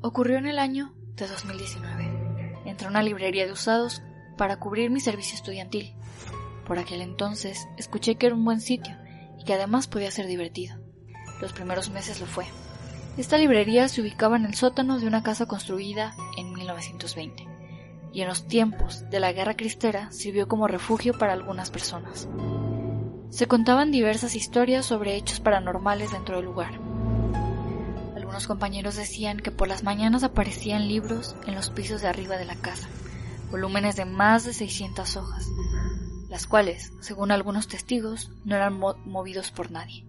Ocurrió en el año de 2019. Entré a una librería de usados para cubrir mi servicio estudiantil. Por aquel entonces escuché que era un buen sitio y que además podía ser divertido. Los primeros meses lo fue. Esta librería se ubicaba en el sótano de una casa construida en 1920 y en los tiempos de la Guerra Cristera sirvió como refugio para algunas personas. Se contaban diversas historias sobre hechos paranormales dentro del lugar algunos compañeros decían que por las mañanas aparecían libros en los pisos de arriba de la casa, volúmenes de más de 600 hojas, las cuales, según algunos testigos, no eran movidos por nadie,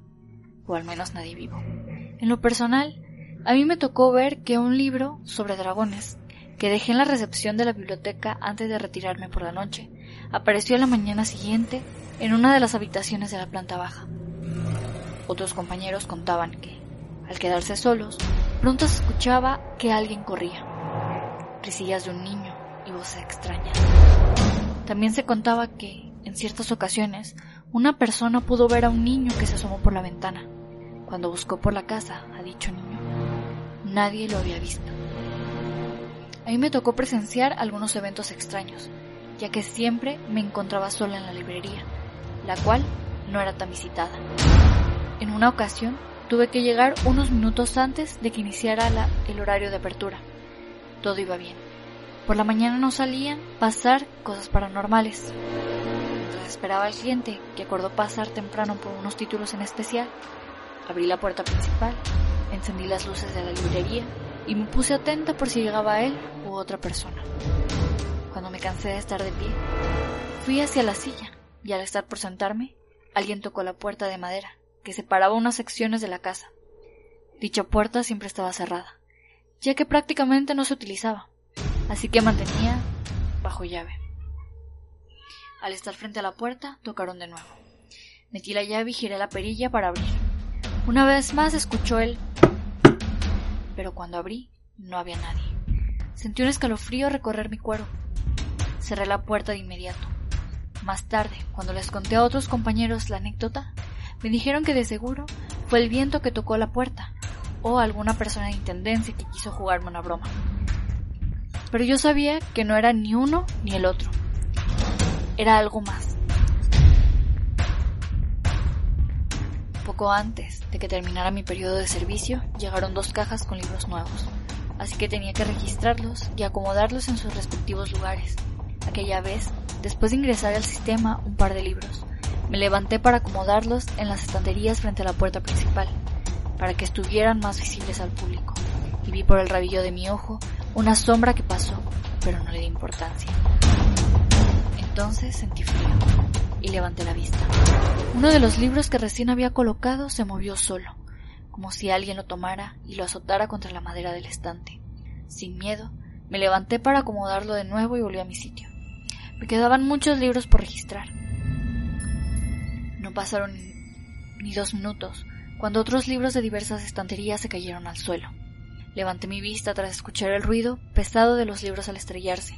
o al menos nadie vivo. En lo personal, a mí me tocó ver que un libro sobre dragones, que dejé en la recepción de la biblioteca antes de retirarme por la noche, apareció a la mañana siguiente en una de las habitaciones de la planta baja. Otros compañeros contaban que, al quedarse solos, pronto se escuchaba que alguien corría. Risillas de un niño y voces extrañas. También se contaba que, en ciertas ocasiones, una persona pudo ver a un niño que se asomó por la ventana. Cuando buscó por la casa a dicho niño, nadie lo había visto. A mí me tocó presenciar algunos eventos extraños, ya que siempre me encontraba sola en la librería, la cual no era tan visitada. En una ocasión Tuve que llegar unos minutos antes de que iniciara el horario de apertura. Todo iba bien. Por la mañana no salían pasar cosas paranormales. Mientras esperaba al cliente, que acordó pasar temprano por unos títulos en especial, abrí la puerta principal, encendí las luces de la librería y me puse atenta por si llegaba él u otra persona. Cuando me cansé de estar de pie, fui hacia la silla y al estar por sentarme, alguien tocó la puerta de madera que separaba unas secciones de la casa. Dicha puerta siempre estaba cerrada, ya que prácticamente no se utilizaba, así que mantenía bajo llave. Al estar frente a la puerta, tocaron de nuevo. Metí la llave y giré la perilla para abrir. Una vez más escuchó el... Pero cuando abrí, no había nadie. Sentí un escalofrío recorrer mi cuero. Cerré la puerta de inmediato. Más tarde, cuando les conté a otros compañeros la anécdota, me dijeron que de seguro fue el viento que tocó la puerta, o alguna persona de intendencia que quiso jugarme una broma. Pero yo sabía que no era ni uno ni el otro. Era algo más. Poco antes de que terminara mi periodo de servicio, llegaron dos cajas con libros nuevos, así que tenía que registrarlos y acomodarlos en sus respectivos lugares. Aquella vez, después de ingresar al sistema un par de libros, me levanté para acomodarlos en las estanterías frente a la puerta principal, para que estuvieran más visibles al público, y vi por el rabillo de mi ojo una sombra que pasó, pero no le di importancia. Entonces sentí frío y levanté la vista. Uno de los libros que recién había colocado se movió solo, como si alguien lo tomara y lo azotara contra la madera del estante. Sin miedo, me levanté para acomodarlo de nuevo y volví a mi sitio. Me quedaban muchos libros por registrar. No pasaron ni dos minutos cuando otros libros de diversas estanterías se cayeron al suelo. Levanté mi vista tras escuchar el ruido pesado de los libros al estrellarse.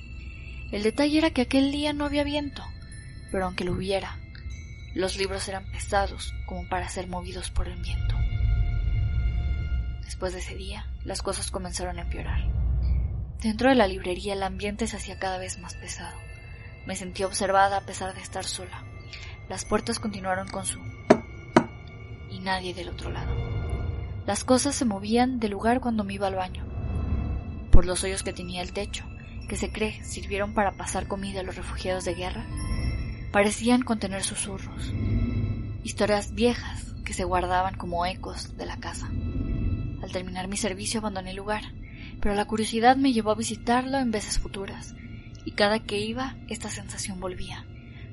El detalle era que aquel día no había viento, pero aunque lo hubiera, los libros eran pesados como para ser movidos por el viento. Después de ese día, las cosas comenzaron a empeorar. Dentro de la librería el ambiente se hacía cada vez más pesado. Me sentí observada a pesar de estar sola. Las puertas continuaron con su... y nadie del otro lado. Las cosas se movían de lugar cuando me iba al baño. Por los hoyos que tenía el techo, que se cree sirvieron para pasar comida a los refugiados de guerra, parecían contener susurros, historias viejas que se guardaban como ecos de la casa. Al terminar mi servicio abandoné el lugar, pero la curiosidad me llevó a visitarlo en veces futuras, y cada que iba esta sensación volvía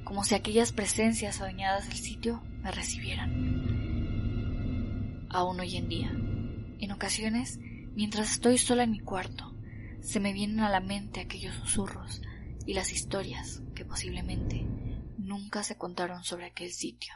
como si aquellas presencias adueñadas del sitio me recibieran. Aún hoy en día, en ocasiones, mientras estoy sola en mi cuarto, se me vienen a la mente aquellos susurros y las historias que posiblemente nunca se contaron sobre aquel sitio.